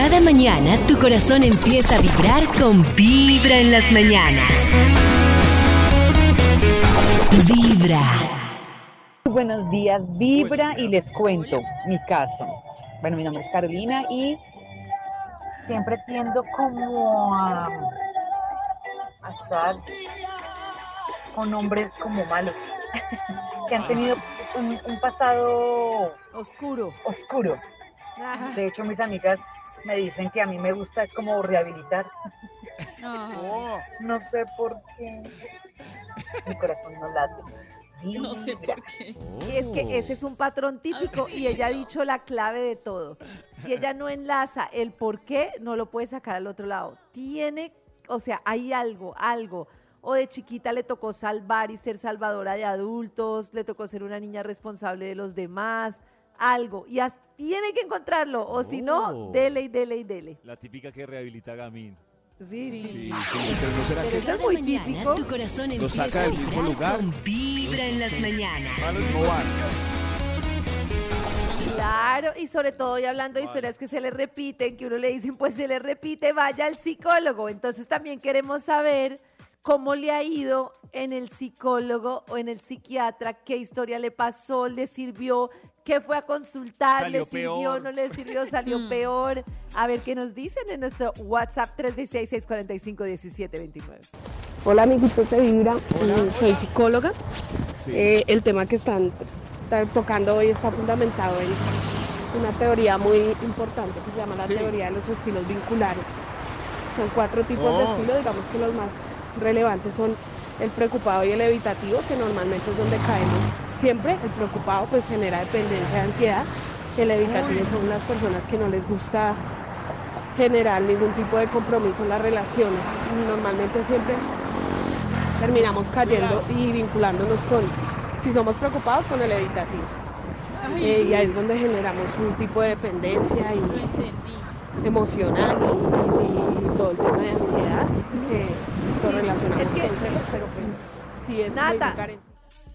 Cada mañana tu corazón empieza a vibrar con Vibra en las mañanas. Vibra. Buenos días, Vibra y les cuento mi caso. Bueno, mi nombre es Carolina y siempre tiendo como a, a estar con hombres como malos, que han tenido un, un pasado Oscuro. oscuro. De hecho, mis amigas me dicen que a mí me gusta es como rehabilitar. Oh, No sé por qué. Mi corazón no late. No sé por qué. Y es que ese es un patrón típico y ella ha dicho la clave de todo. Si ella no enlaza el por qué, no lo puede sacar al otro lado. Tiene, o sea, hay algo, algo. O de chiquita le tocó salvar y ser salvadora de adultos, le tocó ser una niña responsable de los demás, algo. Y as- tiene que encontrarlo, o si no, Oh. dele y dele y dele. La típica que rehabilita Gamín. Sí, sí. Sí, sí, pero no será Pero que eso es muy mañana típico. tu corazón Lo saca del mismo lugar. Vibra en las mañanas. Claro, y sobre todo y hablando de historias que se le repiten, que uno le dicen, pues se le repite, vaya al psicólogo. Entonces también queremos saber cómo le ha ido en el psicólogo o en el psiquiatra, qué historia le pasó, le sirvió, qué fue a consultar, Salió le sirvió, peor. no le sirvió, salió peor. A ver qué nos dicen en nuestro WhatsApp 316-645-1729. Hola amiguitos de Vibra, Mm, soy psicóloga. Sí. Eh, el tema que están tocando hoy está fundamentado en una teoría muy importante que se llama la Sí. teoría de los estilos vinculares. Son cuatro tipos de Oh. estilos, digamos que los más relevantes son el preocupado y el evitativo, que normalmente es donde caemos siempre. El preocupado pues genera dependencia, ansiedad. El evitativo son las personas que no les gusta generar ningún tipo de compromiso en las relaciones. Normalmente siempre terminamos cayendo y vinculándonos con, si somos preocupados, con el evitativo. Eh, y ahí es donde generamos un tipo de dependencia y emocional y, y todo el tema de ansiedad que lo relacionamos es que- con celos, pero pues sí es Nata.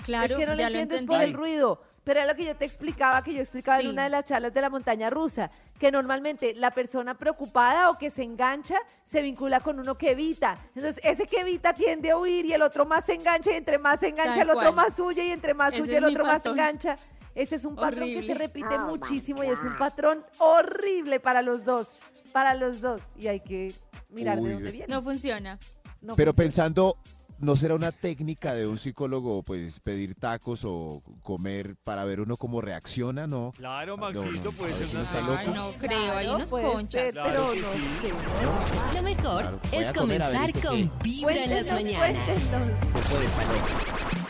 Claro, es que no lo entiendes por el ruido. Pero es lo que yo te explicaba, que yo explicaba en Sí. una de las charlas de la montaña rusa, que normalmente la persona preocupada o que se engancha se vincula con uno que evita. Entonces, ese que evita tiende a huir y el otro más se engancha y entre más se engancha Tal el otro cual. más huye y entre más Ese huye el otro más se engancha. Ese es un patrón que se Horrible. repite muchísimo y es un patrón horrible para los dos, para los dos. Y hay que mirar Uy, de dónde viene. No funciona. No Pero funciona. pensando, ¿no será una técnica de un psicólogo, pues, pedir tacos o comer para ver uno cómo reacciona, no? Claro, No, Maxito, no, puede a ser una uno está técnica. No creo, hay unos puede conchas. ser, Claro pero que no sí. Lo mejor Claro, es ver comenzar con qué. Vibra en las mañanas. cuéntenos. Se puede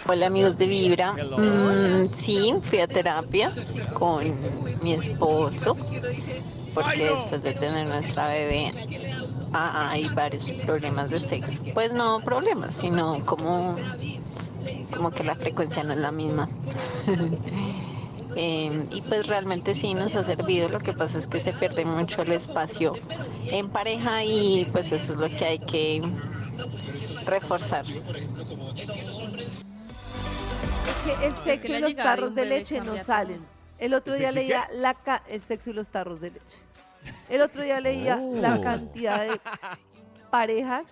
Hola amigos de Vibra. Mm, sí, fui a terapia con mi esposo porque después de tener nuestra bebé ah, hay varios problemas de sexo. Pues no problemas, sino como, como que la frecuencia no es la misma. Eh, y pues realmente sí nos ha servido, lo que pasa es que se pierde mucho el espacio en pareja y pues eso es lo que hay que reforzar. Es que el sexo y los tarros de leche no salen. El otro ¿El día leía la ca- el sexo y los tarros de leche. El otro día leía la Oh. cantidad de parejas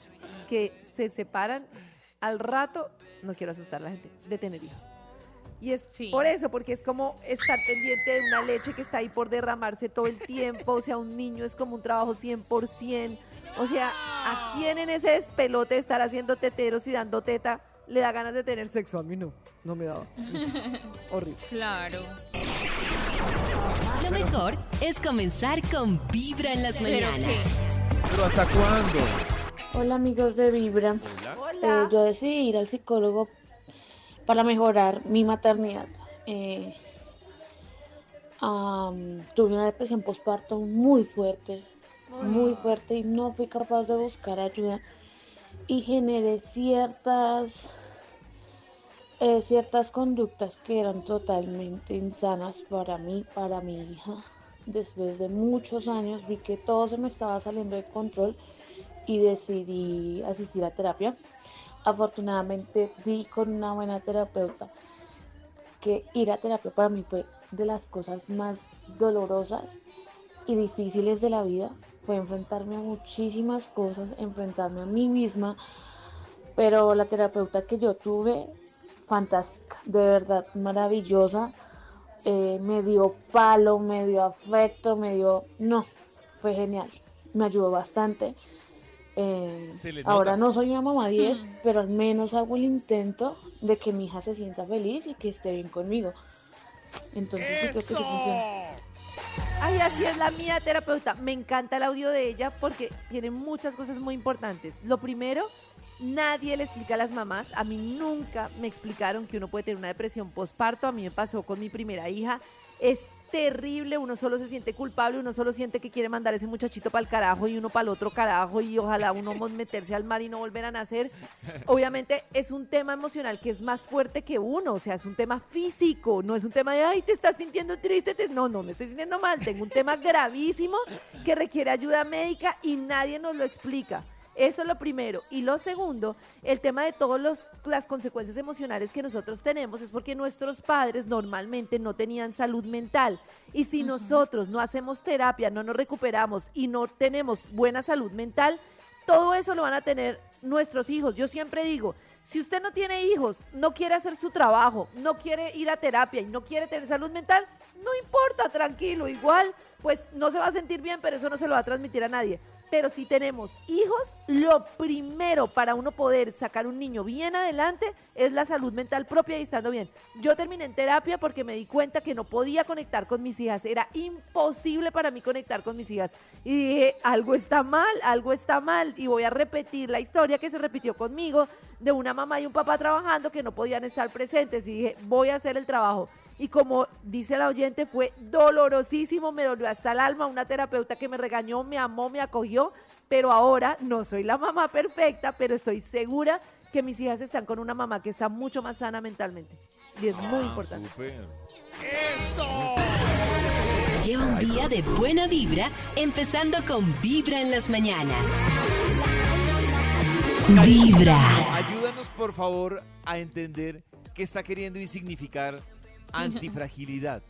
que se separan al rato, no quiero asustar a la gente, de tener hijos. Y es Sí. por eso, porque es como estar pendiente de una leche que está ahí por derramarse todo el tiempo. O sea, un niño es como un trabajo 100%. O sea, ¿a quién en ese despelote de estar haciendo teteros y dando teta le da ganas de tener sexo? A mí no, no me daba. Horrible. Claro. Lo mejor es comenzar con Vibra en las mañanas. ¿Pero hasta cuándo? Hola amigos de Vibra. Hola. Eh, yo decidí ir al psicólogo para mejorar mi maternidad. Eh, tuve una depresión postparto muy fuerte, muy fuerte y no fui capaz de buscar ayuda y generé ciertas eh, ciertas conductas que eran totalmente insanas para mí, para mi hija. Después de muchos años vi que todo se me estaba saliendo de control y decidí asistir a terapia. Afortunadamente di con una buena terapeuta que ir a terapia para mí fue de las cosas más dolorosas y difíciles de la vida fue enfrentarme a muchísimas cosas, enfrentarme a mí misma, pero la terapeuta que yo tuve, fantástica, de verdad maravillosa, eh, me dio palo, me dio afecto, me dio... No, fue genial, me ayudó bastante. Eh, ahora no soy una mamá 10, pero al menos hago el intento de que mi hija se sienta feliz y que esté bien conmigo. Entonces sí creo que sí funciona. Ay, así es la mía terapeuta. Me encanta el audio de ella porque tiene muchas cosas muy importantes. Lo primero, nadie le explica a las mamás. A mí nunca me explicaron que uno puede tener una depresión postparto. A mí me pasó con mi primera hija. Es terrible, uno solo se siente culpable, uno solo siente que quiere mandar a ese muchachito para el carajo y uno para el otro carajo y ojalá uno meterse al mar y no volver a nacer. Obviamente es un tema emocional que es más fuerte que uno, o sea, es un tema físico, no es un tema de, ay, te estás sintiendo triste, te-". no, no, me estoy sintiendo mal, tengo un tema gravísimo que requiere ayuda médica y nadie nos lo explica. Eso es lo primero. Y lo segundo, el tema de todas las consecuencias emocionales que nosotros tenemos es porque nuestros padres normalmente no tenían salud mental. Y si nosotros no hacemos terapia, no nos recuperamos y no tenemos buena salud mental, todo eso lo van a tener nuestros hijos. Yo siempre digo, si usted no tiene hijos, no quiere hacer su trabajo, no quiere ir a terapia y no quiere tener salud mental, no importa, tranquilo, igual, pues no se va a sentir bien, pero eso no se lo va a transmitir a nadie. Pero si tenemos hijos, lo primero para uno poder sacar un niño bien adelante es la salud mental propia y estando bien. Yo terminé en terapia porque me di cuenta que no podía conectar con mis hijas. Era imposible para mí conectar con mis hijas. Y dije, algo está mal, algo está mal. Y voy a repetir la historia que se repitió conmigo de una mamá y un papá trabajando que no podían estar presentes. Y dije, voy a hacer el trabajo. Y como dice la oyente, fue dolorosísimo, me dolió hasta el alma. Una terapeuta que me regañó, me amó, me acogió. Pero ahora no soy la mamá perfecta, pero estoy segura que mis hijas están con una mamá que está mucho más sana mentalmente. Y es muy importante. Súper. Lleva un día de buena vibra, empezando con Vibra en las mañanas. Vibra. Ayúdanos, por favor, a entender qué está queriendo y significar antifragilidad.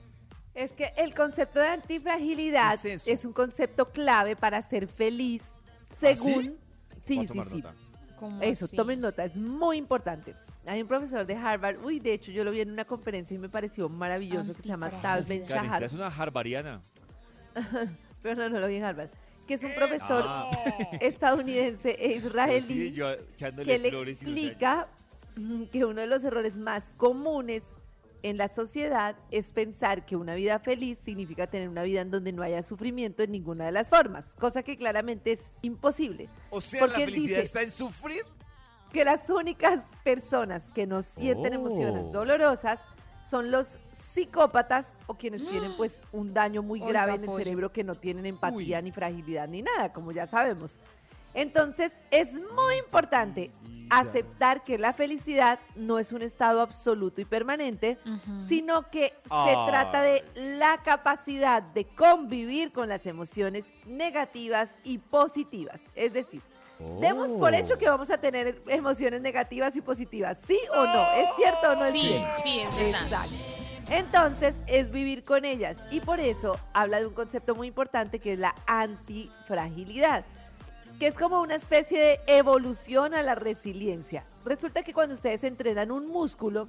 Es que el concepto de antifragilidad ¿Qué es un concepto clave para ser feliz, según... Sí, Voy a sí, sí. nota. ¿Cómo Eso, así? tomen nota, es muy importante. Hay un profesor de Harvard, uy, de hecho yo lo vi en una conferencia y me pareció maravilloso, que se llama Tal Ben. Karencita es una harbariana. pero no, no lo vi en Harvard, que es un profesor Ah. estadounidense e israelí sí, yo echándole que le no sé. explica que uno de los errores más comunes en la sociedad es pensar que una vida feliz significa tener una vida en donde no haya sufrimiento en ninguna de las formas, cosa que claramente es imposible. O sea, Porque la felicidad dice- está en sufrir. que las únicas personas que no sienten Oh. emociones dolorosas son los psicópatas o quienes tienen pues un daño muy Oiga, grave en el pollo. cerebro que no tienen empatía ni fragilidad ni nada, como ya sabemos. Entonces es muy importante aceptar que la felicidad no es un estado absoluto y permanente, sino que se Ay. trata de la capacidad de convivir con las emociones negativas y positivas. Es decir, Demos por hecho que vamos a tener emociones negativas y positivas, ¿sí o no? ¿Es cierto o no es Sí, cierto? sí, es verdad. Exacto. Entonces, es vivir con ellas. Y por eso habla de un concepto muy importante que es la antifragilidad, que es como una especie de evolución a la resiliencia. Resulta que cuando ustedes entrenan un músculo,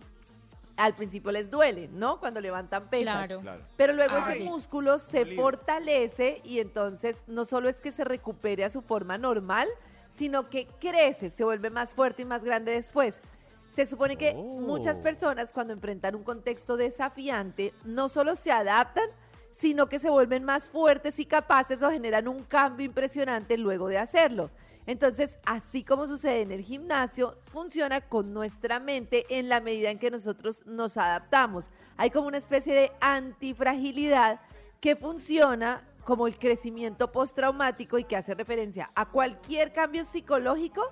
al principio les duele, ¿no? Cuando levantan pesas. Claro. Claro. Pero luego Ah, ese músculo se Dolido. fortalece y entonces no solo es que se recupere a su forma normal, sino que crece, se vuelve más fuerte y más grande después. Se supone que Oh. muchas personas cuando enfrentan un contexto desafiante no solo se adaptan, sino que se vuelven más fuertes y capaces o generan un cambio impresionante luego de hacerlo. Entonces, así como sucede en el gimnasio, funciona con nuestra mente en la medida en que nosotros nos adaptamos. Hay como una especie de antifragilidad que funciona como el crecimiento postraumático y que hace referencia a cualquier cambio psicológico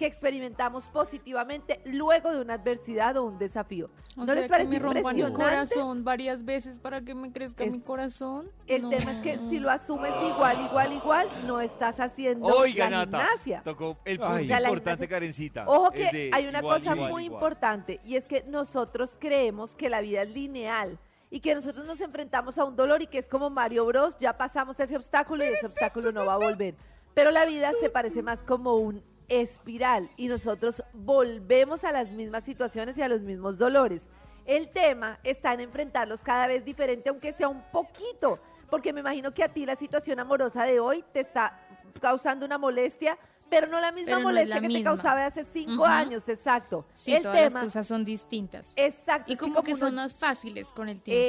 que experimentamos positivamente luego de una adversidad o un desafío. O ¿No sea, les que parece me rompan el impresionante? corazón varias veces para que me crezca Es- mi corazón. El No. tema es que si lo asumes igual, igual, igual, no estás haciendo Oiga, la Nata, gimnasia. tocó el Ay. punto la importante, Karencita. Ojo que hay una igual, cosa igual, muy igual. importante y es que nosotros creemos que la vida es lineal y que nosotros nos enfrentamos a un dolor y que es como Mario Bros, ya pasamos ese obstáculo y ese obstáculo no va a volver. Pero la vida se parece más como un espiral y nosotros volvemos a las mismas situaciones y a los mismos dolores. El tema está en enfrentarlos cada vez diferente, aunque sea un poquito, porque me imagino que a ti la situación amorosa de hoy te está causando una molestia, pero no la misma Pero no es molestia la que te causaba hace cinco años, exacto. Sí, el todas tema, las cosas son distintas. exacto. Y como que uno- son más fáciles con el tiempo.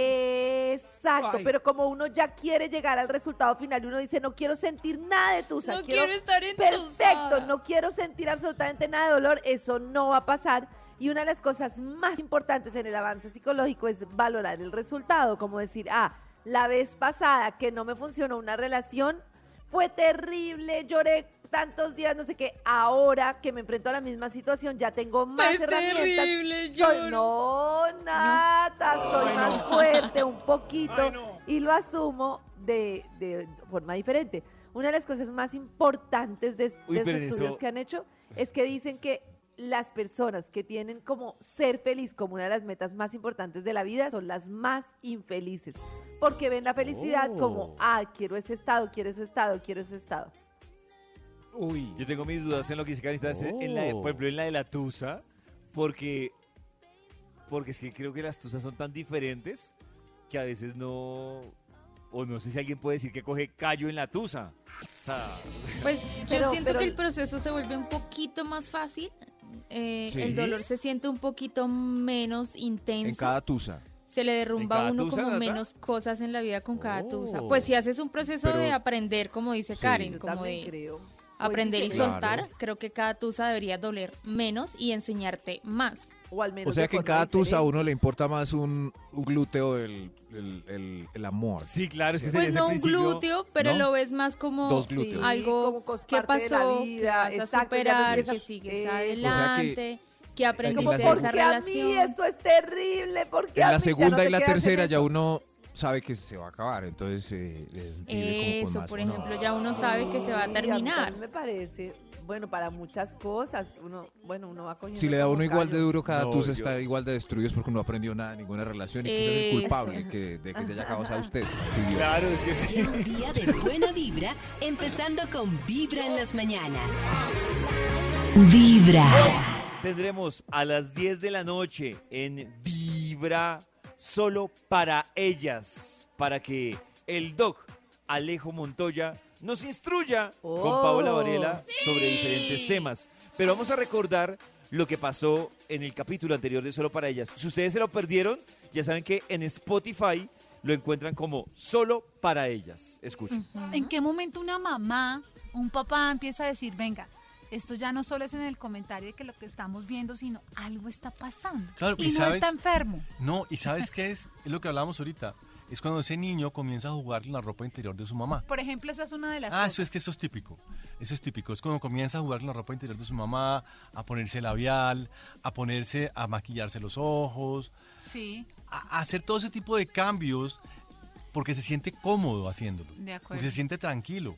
Exacto, Ay. pero como uno ya quiere llegar al resultado final y uno dice, no quiero sentir nada de tusa, no quiero estar en Perfecto, no quiero sentir absolutamente nada de dolor, eso no va a pasar. Y una de las cosas más importantes en el avance psicológico es valorar el resultado, como decir, ah, la vez pasada que no me funcionó una relación, fue terrible, lloré tantos días, no sé qué, ahora que me enfrento a la misma situación ya tengo más Es herramientas. terrible, Soy- no, Nata, soy más fuerte, un poquito, y lo asumo de, de forma diferente. Una de las cosas más importantes de, de Uy, pero en estudios eso- que han hecho es que dicen que las personas que tienen como ser feliz como una de las metas más importantes de la vida son las más infelices. Porque ven la felicidad como, Oh. ah, quiero ese estado, quiero ese estado, quiero ese estado. Uy. Yo tengo mis dudas en lo que dice Carita, es en la de- Oh. por ejemplo, en la de la tusa, porque, porque es que creo que las tusas son tan diferentes que a veces no, o no sé si alguien puede decir que coge callo en la tusa. O sea, Pues Pero- yo siento pero- que el proceso se vuelve un poquito más fácil. eh, ¿Sí? El dolor se siente un poquito menos intenso. En cada tusa. Se le derrumba a uno tusa, como Nata? menos cosas en la vida con cada tusa. Oh. Pues si haces un proceso Pero- de aprender, como dice Sí. Karen, como de creo. Aprender y Claro. soltar, creo que cada tusa debería doler menos y enseñarte más. O al menos O sea que en cada tusa a uno le importa más un, un glúteo el, el, el- el amor. sí, claro, es que Pues ese no un glúteo, pero ¿no? lo ves más como Dos Sí, glúteos. algo como que parte de la pasó, vida, que vas a exacto, superar, que sigues eh, adelante, O sea que- que, aprendiste de ¿por segunda- esa a mí esto es terrible? ¿Por qué En a la mí? Ya no segunda y la tercera ya uno sabe que se va a acabar, entonces eh, eh, vive como con Eso, más por ejemplo, ya uno sabe que se va Sí, a mí terminar. también me parece, bueno, para muchas cosas, uno, bueno, uno va cogiendo Si le da a uno igual de duro, cada No, tusa yo- está igual de destruido es porque no aprendió nada, ninguna relación y quizás es el culpable que, de que se haya acabado sea usted. fastidioso. Claro, es que sí. Un día de buena vibra, empezando con Vibra en las mañanas. Vibra. Tendremos a las 10 de la noche en Vibra solo para ellas, para que el doc Alejo Montoya nos instruya con Oh. Paola Varela sobre diferentes temas. Pero vamos a recordar lo que pasó en el capítulo anterior de Solo para ellas. Si ustedes se lo perdieron, ya saben que en Spotify lo encuentran como Solo para ellas. Escuchen. ¿En qué momento una mamá, un papá empieza a decir, venga, esto ya no solo es en el comentario de que lo que estamos viendo, sino algo está pasando? Claro, y, y no está enfermo. No, ¿y sabes qué es? Es lo que hablábamos ahorita. Es cuando ese niño comienza a jugar en la ropa interior de su mamá. Por ejemplo, esa es una de las Ah, cosas. eso es que eso es típico. Eso es típico. Es cuando comienza a jugar en la ropa interior de su mamá, a ponerse labial, a ponerse, a maquillarse los ojos, Sí, a, a hacer todo ese tipo de cambios porque se siente cómodo haciéndolo. de Porque acuerdo. se siente tranquilo.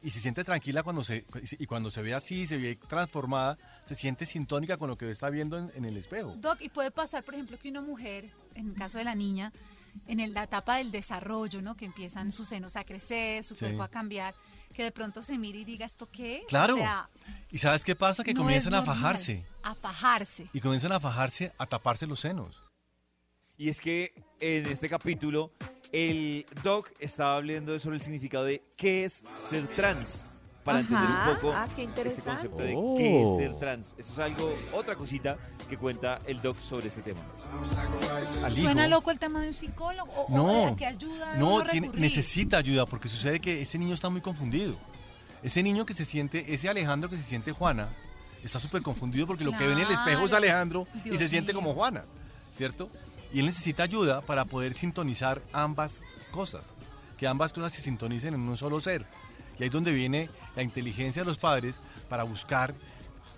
Y se siente tranquila cuando se, y cuando se ve así, se ve transformada, se siente sintónica con lo que está viendo en, en el espejo. Doc, y puede pasar, por ejemplo, que una mujer, en el caso de la niña, en el- la etapa del desarrollo, ¿no? Que empiezan sus senos a crecer, su Sí. cuerpo a cambiar, que de pronto se mire y diga, ¿esto qué es? Claro. O sea, ¿Y sabes qué pasa? Que no comienzan a fajarse. A fajarse. Y comienzan a fajarse, a taparse los senos. Y es que en este capítulo el doc estaba hablando sobre el significado de qué es ser trans. Para entender un poco ah, este concepto de Oh. qué es ser trans. Esto es algo, otra cosita que cuenta el doc sobre este tema. ¿Suena loco el tema de un psicólogo? ¿O, o No, a qué ayuda no, tiene- necesita ayuda porque sucede que ese niño está muy confundido. Ese niño que se siente, ese Alejandro que se siente Juana, está súper confundido porque lo que ve en el espejo es Claro. Alejandro y Dios se siente como Juana, ¿cierto? Y él necesita ayuda para poder sintonizar ambas cosas, que ambas cosas se sintonicen en un solo ser. Y ahí es donde viene la inteligencia de los padres para buscar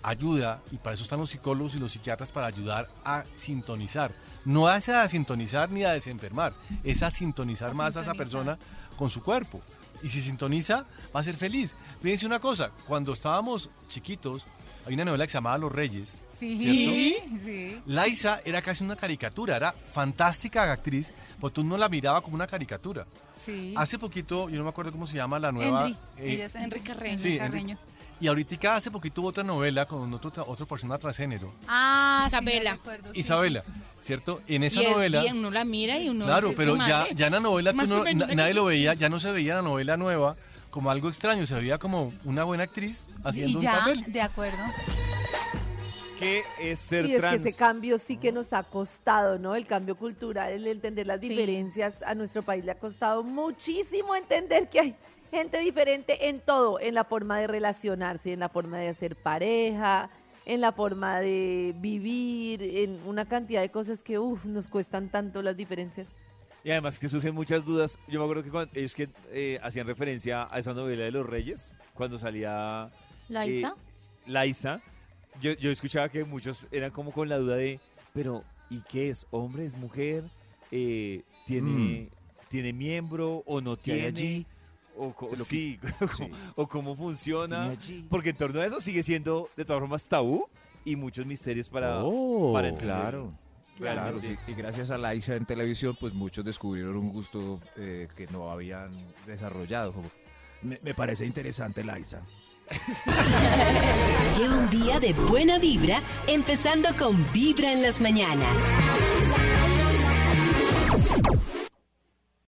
ayuda, y para eso están los psicólogos y los psiquiatras para ayudar a sintonizar. No hace a sintonizar ni a desenfermar, es a sintonizar A más a esa persona con su cuerpo. Y si sintoniza, va a ser feliz. Fíjense una cosa, cuando estábamos chiquitos, Hay una novela que se llamaba Los Reyes. Sí, ¿Cierto? sí. Laisa era casi una caricatura, era fantástica actriz, pero tú no la miraba como una caricatura. Sí. Hace poquito, yo no me acuerdo cómo se llama la nueva. Henry. eh, Ella es Henry Carreño. Sí, Carreño. Y ahorita hace poquito hubo otra novela con otro, otra persona transgénero. Ah, Isabela. Sí, Isabela, sí. ¿cierto? En esa y es novela. bien, uno la mira y uno Claro, dice, pero "Jue ya, madre". ya en la novela tú no- na- nadie lo veía, ya no se veía la novela nueva como algo extraño, se veía como una buena actriz haciendo Y un ya, papel. de acuerdo. ¿Qué es ser Y es trans? que ese cambio sí que nos ha costado, ¿no? El cambio cultural, el entender las diferencias a nuestro país le ha costado muchísimo entender que hay gente diferente en todo, en la forma de relacionarse, en la forma de hacer pareja, en la forma de vivir, en una cantidad de cosas que, uff, nos cuestan tanto las diferencias. Y además que surgen muchas dudas. Yo me acuerdo que cuando, ellos que eh, hacían referencia a esa novela de los Reyes, cuando salía Laisa. eh, Laisa, yo, yo escuchaba que muchos eran como con la duda de, pero ¿y qué es? ¿Hombre? ¿Es mujer? Eh, ¿tiene, ¿Tiene miembro o no ¿Qué hay tiene? allí? O, Se lo sí, sí. o cómo funciona. Porque en torno a eso sigue siendo de todas formas tabú y muchos misterios para, Oh, para entender. claro. Claro, sí. y gracias a Laisa en televisión, pues muchos descubrieron un gusto eh, que no habían desarrollado. Me, me parece interesante Laisa. Lleva un día de buena vibra, empezando con Vibra en las mañanas.